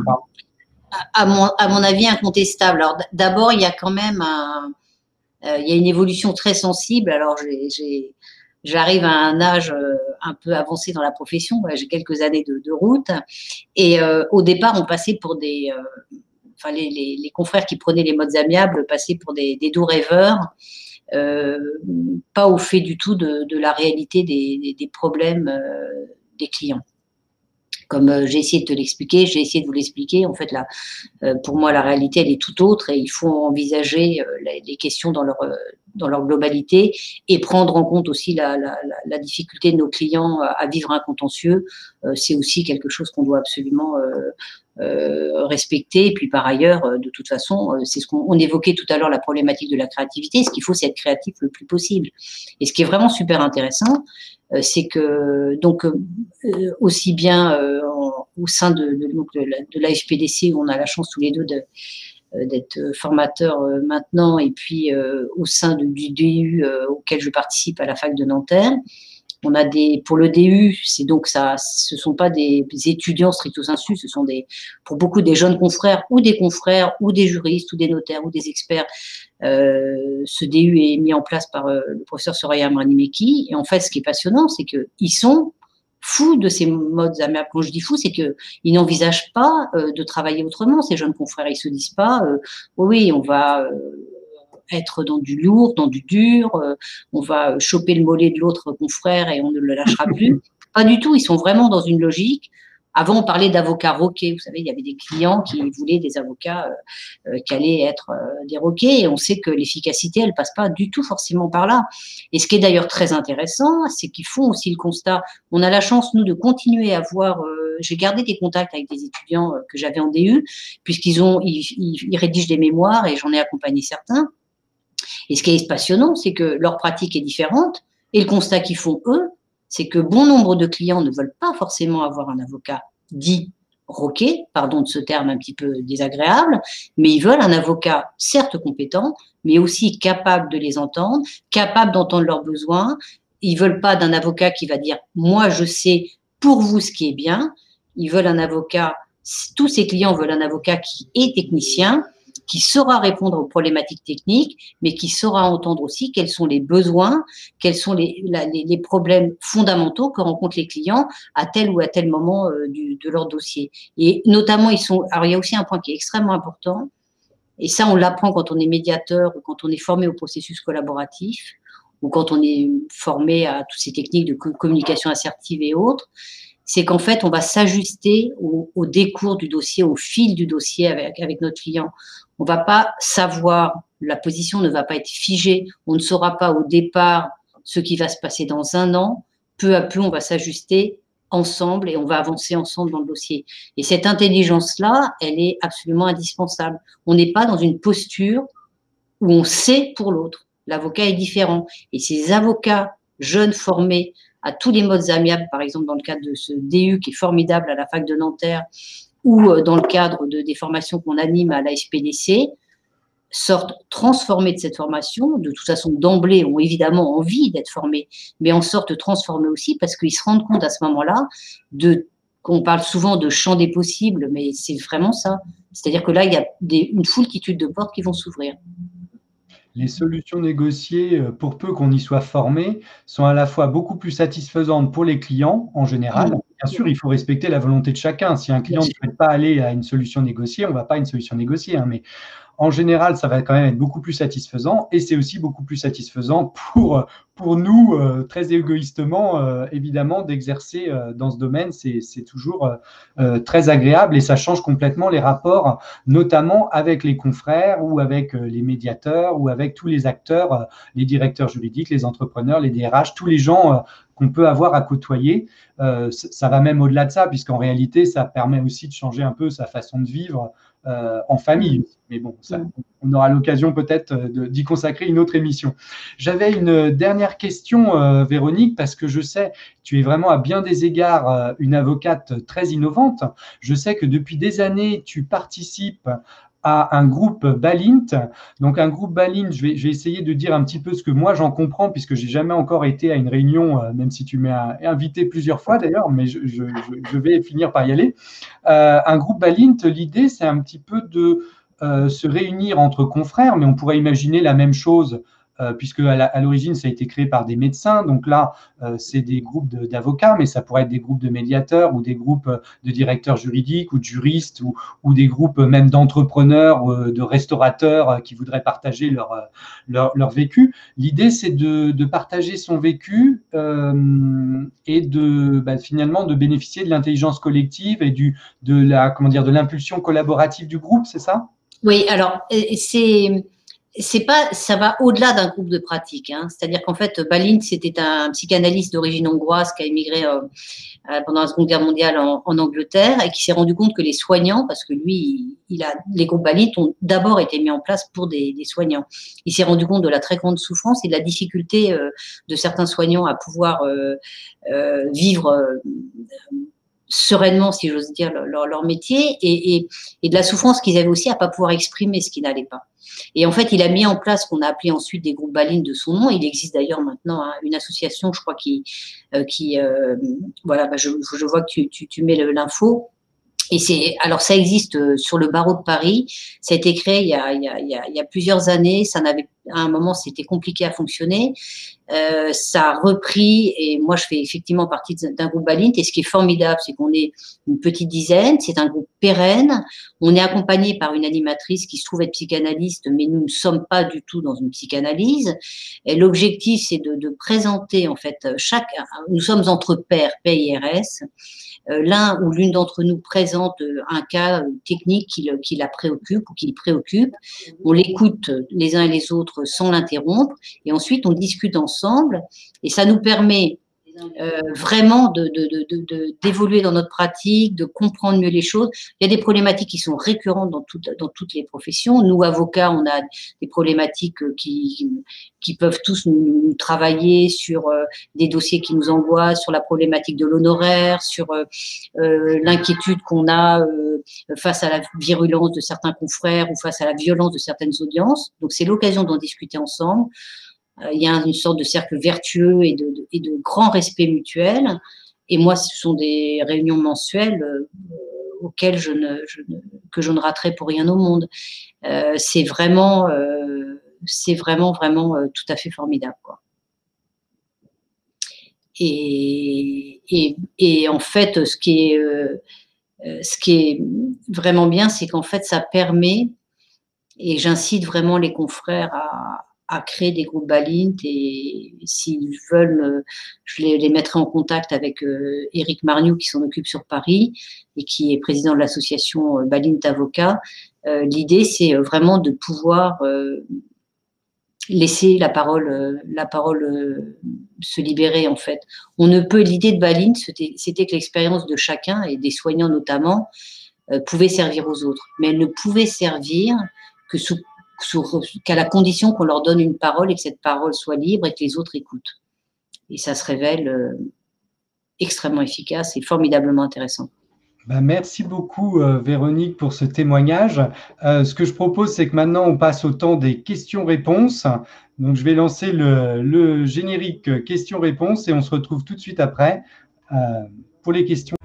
à mon, à mon avis, incontestable. Alors, d'abord, il y a quand même euh, il y a une évolution très sensible. Alors, j'arrive à un âge euh, un peu avancé dans la profession. J'ai quelques années de, route. Et euh, au départ, on passait pour des, enfin, les, les, les, confrères qui prenaient les modes amiables passaient pour des, des doux rêveurs. Pas au fait du tout de, la réalité des, problèmes des clients comme euh, j'ai essayé de te l'expliquer, j'ai essayé de vous l'expliquer. En fait, là, euh, pour moi, la réalité, elle est tout autre et il faut envisager euh, les questions dans leur, dans leur globalité et prendre en compte aussi la, la, difficulté de nos clients à vivre un contentieux. C'est aussi quelque chose qu'on doit absolument euh, respecter. Et puis par ailleurs, de toute façon, c'est ce qu'on évoquait tout à l'heure, la problématique de la créativité. Ce qu'il faut, c'est être créatif le plus possible. Et ce qui est vraiment super intéressant, euh, c'est que donc euh, aussi bien euh, au sein de, de, de, la, FPDC où on a la chance tous les deux d'être formateur maintenant et puis au sein du DU auquel je participe à la fac de Nanterre. On a des pour le DU, c'est donc ça, ce sont pas des étudiants stricto sensu, ce sont des pour beaucoup des jeunes confrères ou des confrères ou des juristes ou des notaires ou des experts euh, ce DU est mis en place par euh, le professeur Soraya Mranimeki. Et en fait, ce qui est passionnant, c'est qu'ils sont fous de ces modes amiables. Quand je dis fous, c'est qu'ils n'envisagent pas euh, de travailler autrement. Ces jeunes confrères, ils se disent pas, oui, on va être dans du lourd, dans du dur, on va choper le mollet de l'autre confrère et on ne le lâchera plus. [LAUGHS] Pas du tout, ils sont vraiment dans une logique avant, on parlait d'avocats roqués. Vous savez, il y avait des clients qui voulaient des avocats euh, euh, qui allaient être euh, des roquets. Et on sait que l'efficacité, elle passe pas du tout forcément par là. Et ce qui est d'ailleurs très intéressant, c'est qu'ils font aussi le constat. On a la chance, nous, de continuer à voir. J'ai gardé des contacts avec des étudiants que j'avais en DU, puisqu'ils ont, ils, ils rédigent des mémoires et j'en ai accompagné certains. Et ce qui est passionnant, c'est que leur pratique est différente. Et le constat qu'ils font, eux, c'est que bon nombre de clients ne veulent pas forcément avoir un avocat dit roqué, pardon de ce terme un petit peu désagréable, mais ils veulent un avocat certes compétent, mais aussi capable de les entendre, capable d'entendre leurs besoins. Ils veulent pas d'un avocat qui va dire moi je sais pour vous ce qui est bien. Ils veulent un avocat, tous ces clients veulent un avocat qui est technicien, qui saura répondre aux problématiques techniques, mais qui saura entendre aussi quels sont les besoins, quels sont les, problèmes fondamentaux que rencontrent les clients à tel ou à tel moment euh, de leur dossier. Et notamment, ils sont. Alors, il y a aussi un point qui est extrêmement important, et ça, on l'apprend quand on est médiateur ou quand on est formé au processus collaboratif ou quand on est formé à toutes ces techniques de communication assertive et autres, c'est qu'en fait, on va s'ajuster au, au, décours du dossier, au fil du dossier avec notre client. On va pas savoir, la position ne va pas être figée, on ne saura pas au départ ce qui va se passer dans un an. Peu à peu, on va s'ajuster ensemble et on va avancer ensemble dans le dossier. Et cette intelligence-là, elle est absolument indispensable. On n'est pas dans une posture où on sait pour l'autre. L'avocat est différent. Et ces avocats jeunes formés à tous les modes amiables, par exemple dans le cadre de ce DU qui est formidable à la fac de Nanterre, ou dans le cadre de, des formations qu'on anime à la SPDC, sortent transformés de cette formation, de toute façon d'emblée ont évidemment envie d'être formés, mais en sortent transformés aussi parce qu'ils se rendent compte à ce moment-là de qu'on parle souvent de champ des possibles, mais c'est vraiment ça. C'est-à-dire que là, il y a des, une foultitude de portes qui vont s'ouvrir. Les solutions négociées, euh, pour peu qu'on y soit formé, sont à la fois beaucoup plus satisfaisantes pour les clients en général. Bien sûr, il faut respecter la volonté de chacun. Si un client ne souhaite pas aller à une solution négociée, on ne va pas à une solution négociée. Hein, mais en général, ça va quand même être beaucoup plus satisfaisant et c'est aussi beaucoup plus satisfaisant pour, pour nous, euh, très égoïstement, euh, évidemment, d'exercer euh, dans ce domaine. C'est toujours très agréable et ça change complètement les rapports, notamment avec les confrères ou avec les médiateurs ou avec tous les acteurs, les directeurs juridiques, les entrepreneurs, les DRH, tous les gens qu'on peut avoir à côtoyer. ça va même au-delà de ça, puisqu'en réalité, ça permet aussi de changer un peu sa façon de vivre euh, en famille. Mais bon, ça, on aura l'occasion peut-être euh, d'y consacrer une autre émission. J'avais une dernière question, euh, Véronique, parce que je sais, tu es vraiment à bien des égards une avocate très innovante. Je sais que depuis des années, tu participes à un groupe Balint. Donc un groupe Balint, je vais, essayer de dire un petit peu ce que moi j'en comprends, puisque j'ai jamais encore été à une réunion, euh, même si tu m'as invité plusieurs fois d'ailleurs, mais je, vais finir par y aller. Euh, un groupe Balint, l'idée c'est un petit peu de euh, se réunir entre confrères, mais on pourrait imaginer la même chose euh, puisque à l'origine, ça a été créé par des médecins. Donc là, euh, c'est des groupes d'avocats, mais ça pourrait être des groupes de médiateurs ou des groupes euh, de directeurs juridiques ou de juristes ou, des groupes même d'entrepreneurs, ou de restaurateurs qui voudraient partager leur, leur, vécu. L'idée, c'est de, partager son vécu et de bah, finalement de bénéficier de l'intelligence collective et du, de l'impulsion collaborative du groupe, c'est ça? Oui, alors c'est c'est pas, ça va au-delà d'un groupe de pratique. Hein. C'est-à-dire qu'en fait, Balint, c'était un psychanalyste d'origine hongroise qui a émigré euh, euh, pendant la Seconde Guerre mondiale en, Angleterre et qui s'est rendu compte que les soignants, parce que lui, il a, les groupes Balint ont d'abord été mis en place pour des, soignants. Il s'est rendu compte de la très grande souffrance et de la difficulté euh, de certains soignants à pouvoir vivre sereinement, si j'ose dire, leur, métier et, et, de la souffrance qu'ils avaient aussi à pas pouvoir exprimer ce qui n'allait pas. Et en fait, il a mis en place ce qu'on a appelé ensuite des groupes balines de son nom. Il existe d'ailleurs maintenant hein, une association, je crois, qui, euh, qui euh, voilà, bah, je, je, vois que tu, tu, tu mets l'info. Et c'est alors ça existe euh, sur le barreau de Paris. Ça a été créé il y a, il y a, il y a plusieurs années. Ça n'avait à un moment c'était compliqué à fonctionner. Euh, ça a repris et moi je fais effectivement partie d'un groupe Balint et ce qui est formidable c'est qu'on est une petite dizaine, c'est un groupe pérenne, on est accompagné par une animatrice qui se trouve être psychanalyste mais nous ne sommes pas du tout dans une psychanalyse et l'objectif c'est de, de, présenter en fait chaque, nous sommes entre pairs, PIRS, l'un ou l'une d'entre nous présente euh, un cas technique qui, la préoccupe ou qui préoccupe, on l'écoute les uns et les autres sans l'interrompre et ensuite on discute ensemble. Et ça nous permet euh, vraiment d'évoluer dans notre pratique, de comprendre mieux les choses. Il y a des problématiques qui sont récurrentes dans, dans toutes les professions. Nous, avocats, on a des problématiques qui, qui peuvent tous nous, travailler sur euh, des dossiers qui nous angoissent, sur la problématique de l'honoraire, sur euh, l'inquiétude qu'on a face à la virulence de certains confrères ou face à la violence de certaines audiences. Donc, c'est l'occasion d'en discuter ensemble. Euh, il y a une sorte de cercle vertueux et de, grand respect mutuel. Et moi, ce sont des réunions mensuelles euh, auxquelles je ne, que je ne raterai pour rien au monde. Euh, c'est vraiment, c'est vraiment, vraiment tout à fait formidable. Et, en fait, ce qui est vraiment bien, c'est qu'en fait, ça permet, et j'incite vraiment les confrères à, à créer des groupes Balint et s'ils veulent, euh, je les, mettrai en contact avec euh, Éric Marniou qui s'en occupe sur Paris et qui est président de l'association euh, Balint Avocat. L'idée, c'est vraiment de pouvoir laisser la parole, la parole se libérer en fait. On ne peut, l'idée de Balint, c'était que l'expérience de chacun et des soignants notamment pouvait servir aux autres, mais elle ne pouvait servir que sous qu'à la condition qu'on leur donne une parole et que cette parole soit libre et que les autres écoutent. Et ça se révèle euh, extrêmement efficace et formidablement intéressant. Bah, merci beaucoup, euh, Véronique, pour ce témoignage. Euh, ce que je propose, c'est que maintenant, on passe au temps des questions-réponses. Donc, je vais lancer le, générique questions-réponses et on se retrouve tout de suite après pour les questions.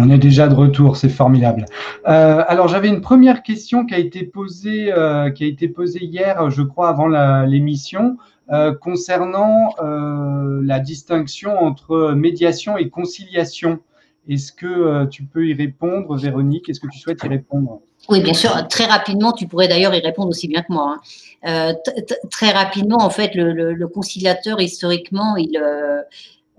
On est déjà de retour, c'est formidable. Euh, alors j'avais une première question qui a été posée, euh, qui a été posée hier, je crois, avant l'émission, euh, concernant la distinction entre médiation et conciliation. Est-ce que tu peux y répondre, Véronique? Est-ce que tu souhaites y répondre? Oui, bien sûr. Très rapidement, tu pourrais d'ailleurs y répondre aussi bien que moi. Hein. très rapidement, en fait, le, conciliateur, historiquement, il,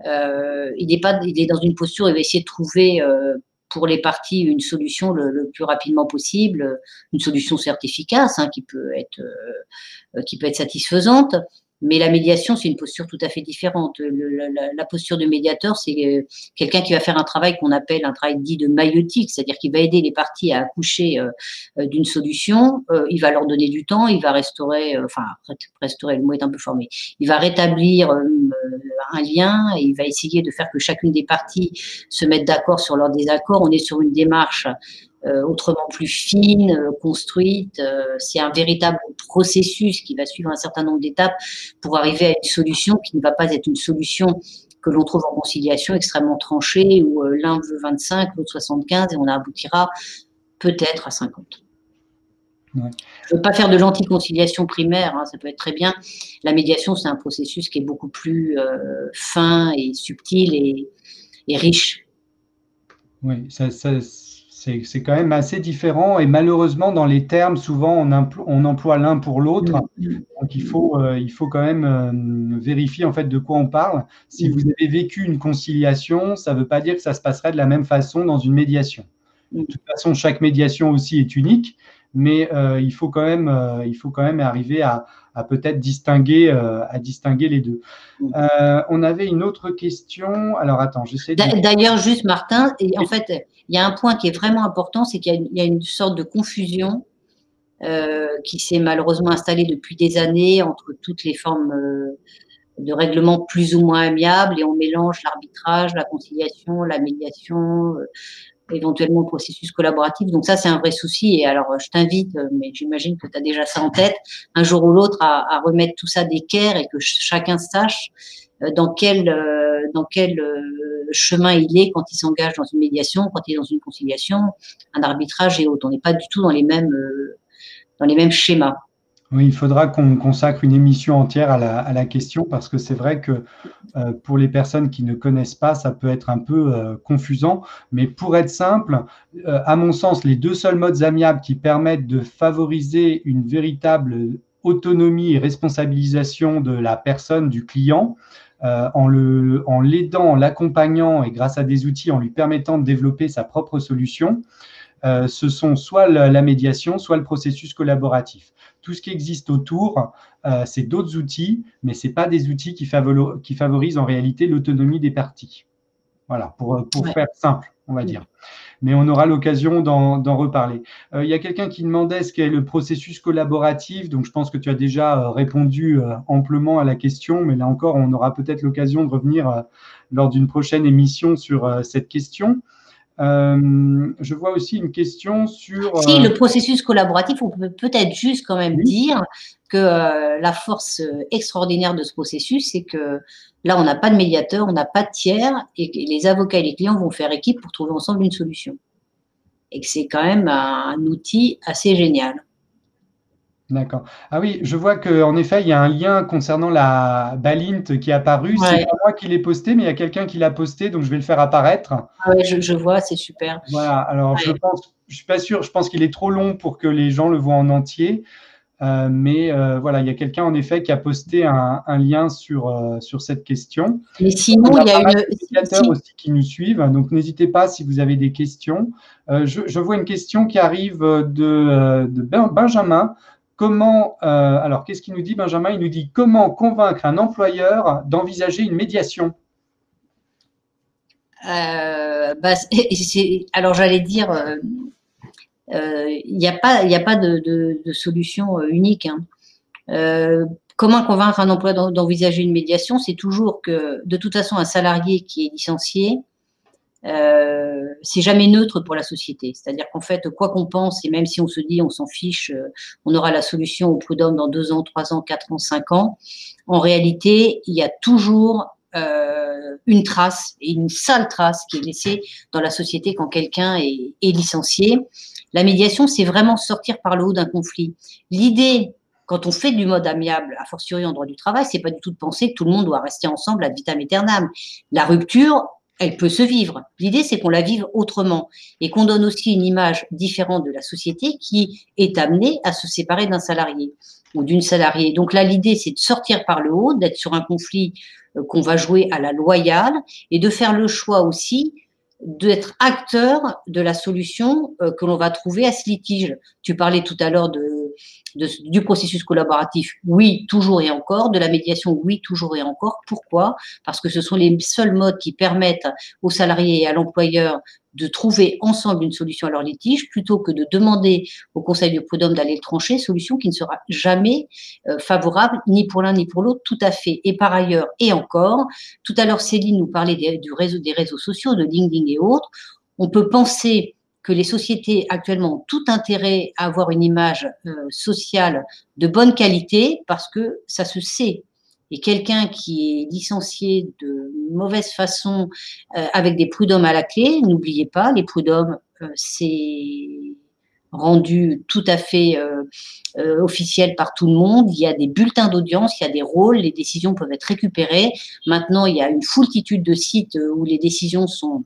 il, est pas, il est dans une posture, il va essayer de trouver euh, pour les parties une solution le, plus rapidement possible, une solution certes efficace, hein, qui peut être euh, qui peut être satisfaisante, mais la médiation, c'est une posture tout à fait différente. la, posture de médiateur, c'est euh, quelqu'un qui va faire un travail qu'on appelle un travail dit de maïotique, c'est-à-dire qu'il va aider les parties à accoucher euh, euh, d'une solution. il va leur donner du temps, il va restaurer, enfin, restaurer, le mot est un peu formé, il va rétablir un lien et il va essayer de faire que chacune des parties se mette d'accord sur leur désaccord. On est sur une démarche euh, autrement plus fine, euh, construite. Euh, c'est un véritable processus qui va suivre un certain nombre d'étapes pour arriver à une solution qui ne va pas être une solution que l'on trouve en conciliation extrêmement tranchée où l'un veut 25, l'autre 75 et on aboutira peut-être à 50. Je ne veux pas faire de l'anticonciliation primaire, hein, ça peut être très bien. La médiation, c'est un processus qui est beaucoup plus fin et subtil et, riche. Oui, ça, ça c'est quand même assez différent et malheureusement dans les termes souvent on, emploie, l'un pour l'autre mm, mm. donc il faut, euh, il faut quand même euh, vérifier en fait de quoi on parle si mm. vous avez vécu une conciliation ça ne veut pas dire que ça se passerait de la même façon dans une médiation de toute façon chaque médiation aussi est unique mais euh, il, faut quand même, il faut quand même arriver à, à peut-être distinguer, à distinguer les deux. on avait une autre question. Alors attends, j'essaie de... D'ailleurs, juste Martin, et en fait, il y a un point qui est vraiment important, c'est qu'il y, a une sorte de confusion euh, qui s'est malheureusement installée depuis des années entre toutes les formes euh, de règlement plus ou moins amiables et on mélange l'arbitrage, la conciliation, la médiation, euh, éventuellement le processus collaboratif. Donc ça, c'est un vrai souci. Et alors, je t'invite, mais j'imagine que tu as déjà ça en tête, un jour ou l'autre à, remettre tout ça d'équerre et que chacun sache dans quel, dans quel chemin il est quand il s'engage dans une médiation, quand il est dans une conciliation, un arbitrage et autres. On n'est pas du tout dans les mêmes, euh, dans les mêmes schémas. Oui, il faudra qu'on consacre une émission entière à la, question parce que c'est vrai que euh, pour les personnes qui ne connaissent pas, ça peut être un peu euh, confusant. Mais pour être simple, à mon sens, les deux seuls modes amiables qui permettent de favoriser une véritable autonomie et responsabilisation de la personne, du client, euh, en l'aidant, en l'accompagnant et grâce à des outils, en lui permettant de développer sa propre solution, euh, ce sont soit la, médiation, soit le processus collaboratif. Tout ce qui existe autour, euh, c'est d'autres outils, mais ce pas des outils qui, qui, favorisent en réalité l'autonomie des parties. Voilà, pour, pour faire simple, on va dire mais on aura l'occasion d'en reparler. Euh, il y a quelqu'un qui demandait ce qu'est le processus collaboratif, donc je pense que tu as déjà euh, répondu euh, amplement à la question, mais là encore, on aura peut-être l'occasion de revenir lors d'une prochaine émission sur cette question. Je vois aussi une question sur. Si, le processus collaboratif, on peut peut-être juste quand même dire que la force extraordinaire de ce processus, c'est que Là, on n'a pas de médiateur, on n'a pas de tiers, et les avocats et les clients vont faire équipe pour trouver ensemble une solution. Et que c'est quand même un, outil assez génial. D'accord. Ah oui, je vois qu'en effet, il y a un lien concernant la Balint qui est apparu. C'est pas moi qui l'ai posté, mais il y a quelqu'un qui l'a posté, donc je vais le faire apparaître. Ah oui, je, vois, c'est super. Voilà, alors je pense, je suis pas sûr, je pense qu'il est trop long pour que les gens le voient en entier. Euh, mais euh, voilà, il y a quelqu'un en effet qui a posté un, lien sur, euh, sur cette question. Mais sinon, il y a une. aussi qui nous suivent, donc n'hésitez pas si vous avez des questions. Je, vois une question qui arrive de, de Benjamin. Comment, alors qu'est-ce qu'il nous dit Benjamin? Il nous dit comment convaincre un employeur d'envisager une médiation? Bah, alors j'allais dire, il n'y a pas, a pas de, solution unique. Hein. comment convaincre un employeur d'envisager une médiation? C'est toujours que, de toute façon, un salarié qui est licencié, euh, c'est jamais neutre pour la société. C'est-à-dire qu'en fait, quoi qu'on pense, et même si on se dit on s'en fiche, euh, on aura la solution au prud'homme dans deux ans, trois ans, quatre ans, cinq ans, en réalité, il y a toujours euh, une trace, et une sale trace qui est laissée dans la société quand quelqu'un est, licencié. La médiation, c'est vraiment sortir par le haut d'un conflit. L'idée quand on fait du mode amiable, a fortiori en droit du travail, c'est pas du tout de penser que tout le monde doit rester ensemble ad vitam aeternam. La rupture, elle peut se vivre. L'idée, c'est qu'on la vive autrement et qu'on donne aussi une image différente de la société qui est amenée à se séparer d'un salarié ou d'une salariée. Donc là, l'idée, c'est de sortir par le haut, d'être sur un conflit euh, qu'on va jouer à la loyale et de faire le choix aussi d'être acteur de la solution euh, que l'on va trouver à ce litige. Tu parlais tout à l'heure de du processus collaboratif, oui, toujours et encore, de la médiation, oui, toujours et encore. Pourquoi? Parce que ce sont les seuls modes qui permettent aux salariés et à l'employeur de trouver ensemble une solution à leur litige, plutôt que de demander au Conseil du prud'homme d'aller le trancher, solution qui ne sera jamais euh, favorable ni pour l'un ni pour l'autre, tout à fait. Et par ailleurs, et encore, tout à l'heure, Céline nous parlait du réseau, des réseaux sociaux, de LinkedIn et autres. On peut penser que les sociétés actuellement ont tout intérêt à avoir une image euh, sociale de bonne qualité parce que ça se sait. Et quelqu'un qui est licencié de mauvaise façon euh, avec des prud'hommes à la clé, n'oubliez pas, les prud'hommes, euh, c'est rendu tout à fait officiel par tout le monde. Il y a des bulletins d'audience, il y a des rôles, les décisions peuvent être récupérées. Maintenant, il y a une foultitude de sites où les décisions sont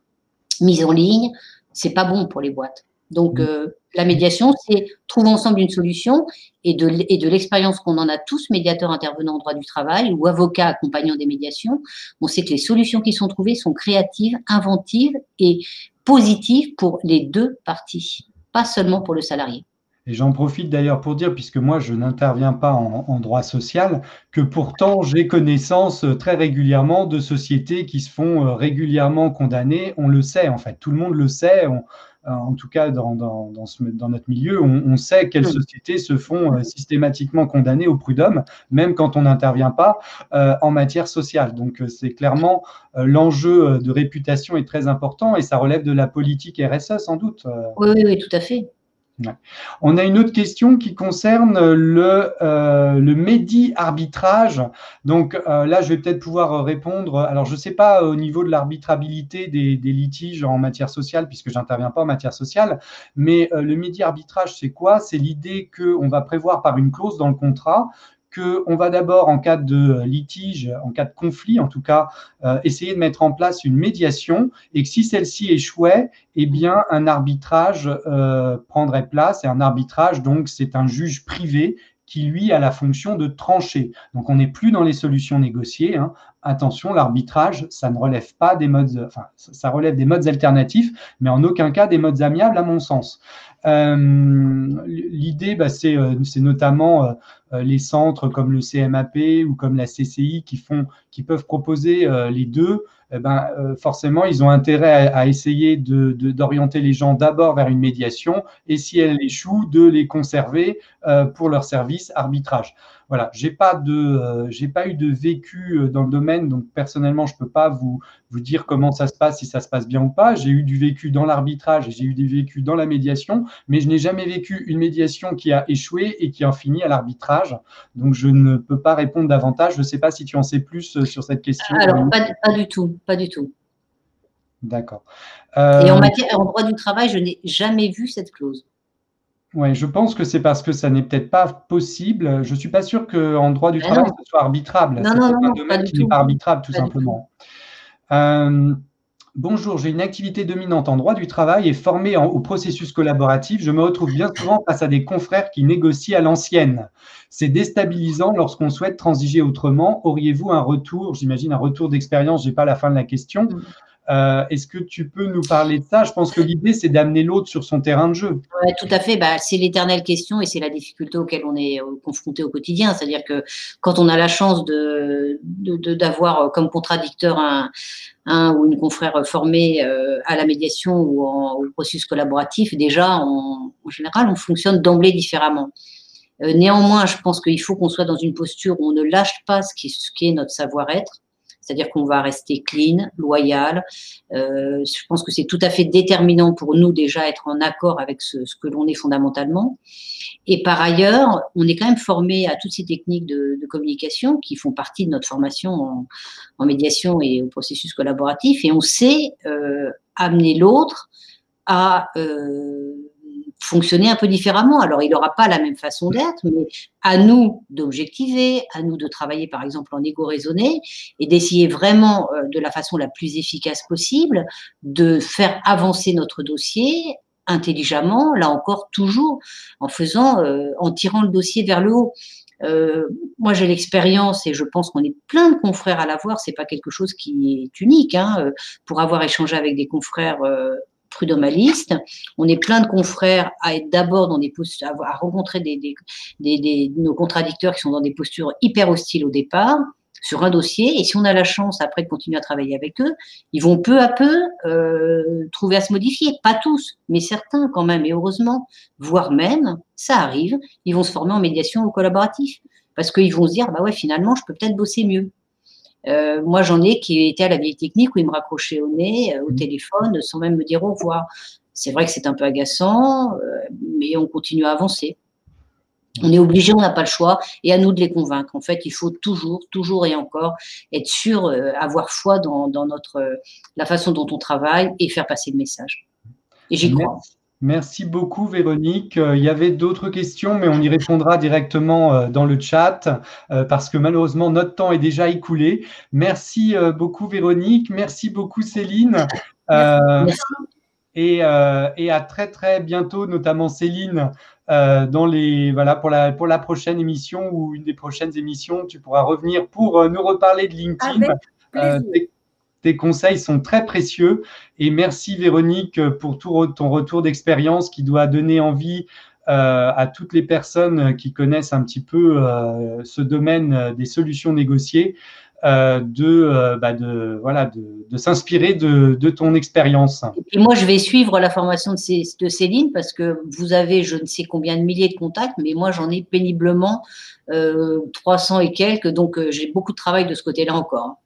mises en ligne c'est pas bon pour les boîtes. Donc, mm. euh, la médiation, c'est trouver ensemble une solution et de, et de l'expérience qu'on en a tous, médiateurs intervenants en droit du travail ou avocats accompagnant des médiations, on sait que les solutions qui sont trouvées sont créatives, inventives et positives pour les deux parties, pas seulement pour le salarié. Et j'en profite d'ailleurs pour dire, puisque moi je n'interviens pas en, droit social, que pourtant j'ai connaissance euh, très régulièrement de sociétés qui se font euh, régulièrement condamner. On le sait, en fait, tout le monde le sait. Euh, en tout cas, dans, dans, dans, notre milieu, on, sait quelles sociétés se font systématiquement condamner au prud'homme, même quand on n'intervient pas en matière sociale. Donc, c'est clairement l'enjeu de réputation est très important et ça relève de la politique RSE sans doute. Oui, oui, oui tout à fait. On a une autre question qui concerne le, euh, le arbitrage. Donc euh, là, je vais peut-être pouvoir répondre. Alors, je ne sais pas au niveau de l'arbitrabilité des, litiges en matière sociale, puisque j'interviens pas en matière sociale, mais euh, le médi arbitrage, c'est quoi? C'est l'idée qu'on va prévoir par une clause dans le contrat qu'on va d'abord, en cas de litige, en cas de conflit en tout cas, euh, essayer de mettre en place une médiation et que si celle-ci échouait, eh bien, un arbitrage euh, prendrait place. Et un arbitrage, donc, c'est un juge privé qui, lui, a la fonction de trancher. Donc, on n'est plus dans les solutions négociées. Hein. Attention, l'arbitrage, ça ne relève pas des modes, ça relève des modes alternatifs, mais en aucun cas des modes amiables, à mon sens. Euh, l'idée, bah, c'est notamment euh, les centres comme le CMAP ou comme la CCI qui, font, qui peuvent proposer euh, les deux, eh ben, euh, forcément, ils ont intérêt à, essayer d'orienter de, les gens d'abord vers une médiation et si elle échoue, de les conserver pour leur service arbitrage voilà, j'ai pas de, euh, pas eu de vécu euh, dans le domaine, donc personnellement, je peux pas vous vous dire comment ça se passe, si ça se passe bien ou pas. J'ai eu du vécu dans l'arbitrage, j'ai eu des vécus dans la médiation, mais je n'ai jamais vécu une médiation qui a échoué et qui a fini à l'arbitrage. Donc, je ne peux pas répondre davantage. Je ne sais pas si tu en sais plus euh, sur cette question. Alors, pas, pas du tout, pas du tout. D'accord. Et en matière, en droit du travail, je n'ai jamais vu cette clause. Oui, je pense que c'est parce que ça n'est peut-être pas possible. Je ne suis pas sûr qu'en droit du travail, ce soit arbitrable. Non, non, non, un domaine qui n'est pas arbitrable, tout simplement. Bonjour, j'ai une activité dominante en droit du travail et formée au processus collaboratif. Je me retrouve bien souvent face à des confrères qui négocient à l'ancienne. C'est déstabilisant lorsqu'on souhaite transiger autrement. Auriez-vous un retour, j'imagine un retour d'expérience, je n'ai pas la fin de la question, mm. Euh, est-ce que tu peux nous parler de ça? Je pense que l'idée, c'est d'amener l'autre sur son terrain de jeu. Oui, tout à fait. Bah, c'est l'éternelle question et c'est la difficulté auquel on est euh, confronté au quotidien. C'est-à-dire que quand on a la chance de, d'avoir euh, comme contradicteur un, un, ou une confrère formée à la médiation ou au processus collaboratif, déjà, en général, on fonctionne d'emblée différemment. néanmoins, je pense qu'il faut qu'on soit dans une posture où on ne lâche pas ce qui, ce qui est notre savoir-être c'est-à-dire qu'on va rester clean, loyal. Euh, je pense que c'est tout à fait déterminant pour nous déjà être en accord avec ce, que l'on est fondamentalement. Et par ailleurs, on est quand même formé à toutes ces techniques de, communication qui font partie de notre formation en, médiation et au processus collaboratif, et on sait euh, amener l'autre à euh, fonctionner un peu différemment. Alors, il n'aura pas la même façon d'être, mais à nous d'objectiver, à nous de travailler, par exemple, en égo raisonné et d'essayer vraiment, euh, de la façon la plus efficace possible, de faire avancer notre dossier intelligemment, là encore, toujours en faisant, euh, en tirant le dossier vers le haut. Euh, moi, j'ai l'expérience et je pense qu'on est plein de confrères à l'avoir. C'est pas quelque chose qui est unique. Hein, pour avoir échangé avec des confrères prud'homaliste. On est plein de confrères à être d'abord dans des postures, à rencontrer nos contradicteurs qui sont dans des postures hyper hostiles au départ sur un dossier. Et si on a la chance après de continuer à travailler avec eux, ils vont peu à peu euh, trouver à se modifier. Pas tous, mais certains quand même, et heureusement, voire même, ça arrive, ils vont se former en médiation ou collaboratif. Parce qu'ils vont se dire, bah ouais, finalement, je peux peut-être bosser mieux. Euh, moi, j'en ai qui étaient à la vieille technique où ils me raccrochaient au nez, euh, au mmh. téléphone, sans même me dire au revoir. C'est vrai que c'est un peu agaçant, euh, mais on continue à avancer. On est obligé, on n'a pas le choix, et à nous de les convaincre. En fait, il faut toujours, toujours et encore être sûr, avoir foi dans, dans, notre, la façon dont on travaille et faire passer le message. Et j'y crois. Merci beaucoup, Véronique. Euh, il y avait d'autres questions, mais on y répondra directement euh, dans le chat euh, parce que malheureusement, notre temps est déjà écoulé. Merci beaucoup, Véronique. Merci beaucoup, Céline. Et, et, à très, très bientôt, notamment Céline, dans les, voilà, pour, la, pour la prochaine émission ou une des prochaines émissions. Tu pourras revenir pour nous reparler de LinkedIn. Tes conseils sont très précieux et merci Véronique pour tout, ton retour d'expérience qui doit donner envie euh, à toutes les personnes qui connaissent un petit peu euh, ce domaine des solutions négociées euh, de, bah de, voilà, de, s'inspirer de, ton expérience. Et moi, je vais suivre la formation de, de, Céline parce que vous avez je ne sais combien de milliers de contacts, mais moi, j'en ai péniblement 300 et quelques, donc j'ai beaucoup de travail de ce côté-là encore.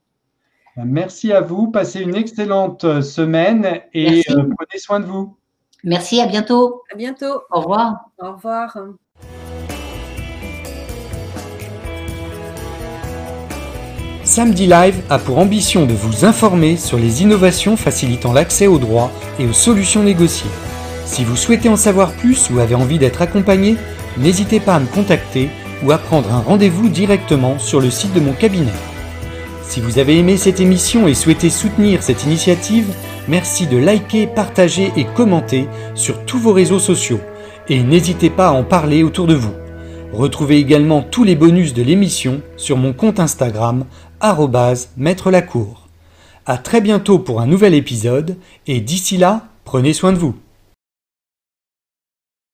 Merci à vous. Passez une excellente euh, semaine et euh, prenez soin de vous. Merci, à bientôt. À bientôt. Au revoir. Au revoir. Samedi Live a pour ambition de vous informer sur les innovations facilitant l'accès aux droits et aux solutions négociées. Si vous souhaitez en savoir plus ou avez envie d'être accompagné, n'hésitez pas à me contacter ou à prendre un rendez-vous directement sur le site de mon cabinet. Si vous avez aimé cette émission et souhaitez soutenir cette initiative, merci de liker, partager et commenter sur tous vos réseaux sociaux. Et n'hésitez pas à en parler autour de vous. Retrouvez également tous les bonus de l'émission sur mon compte Instagram, maître lacour. À très bientôt pour un nouvel épisode, et d'ici là, prenez soin de vous.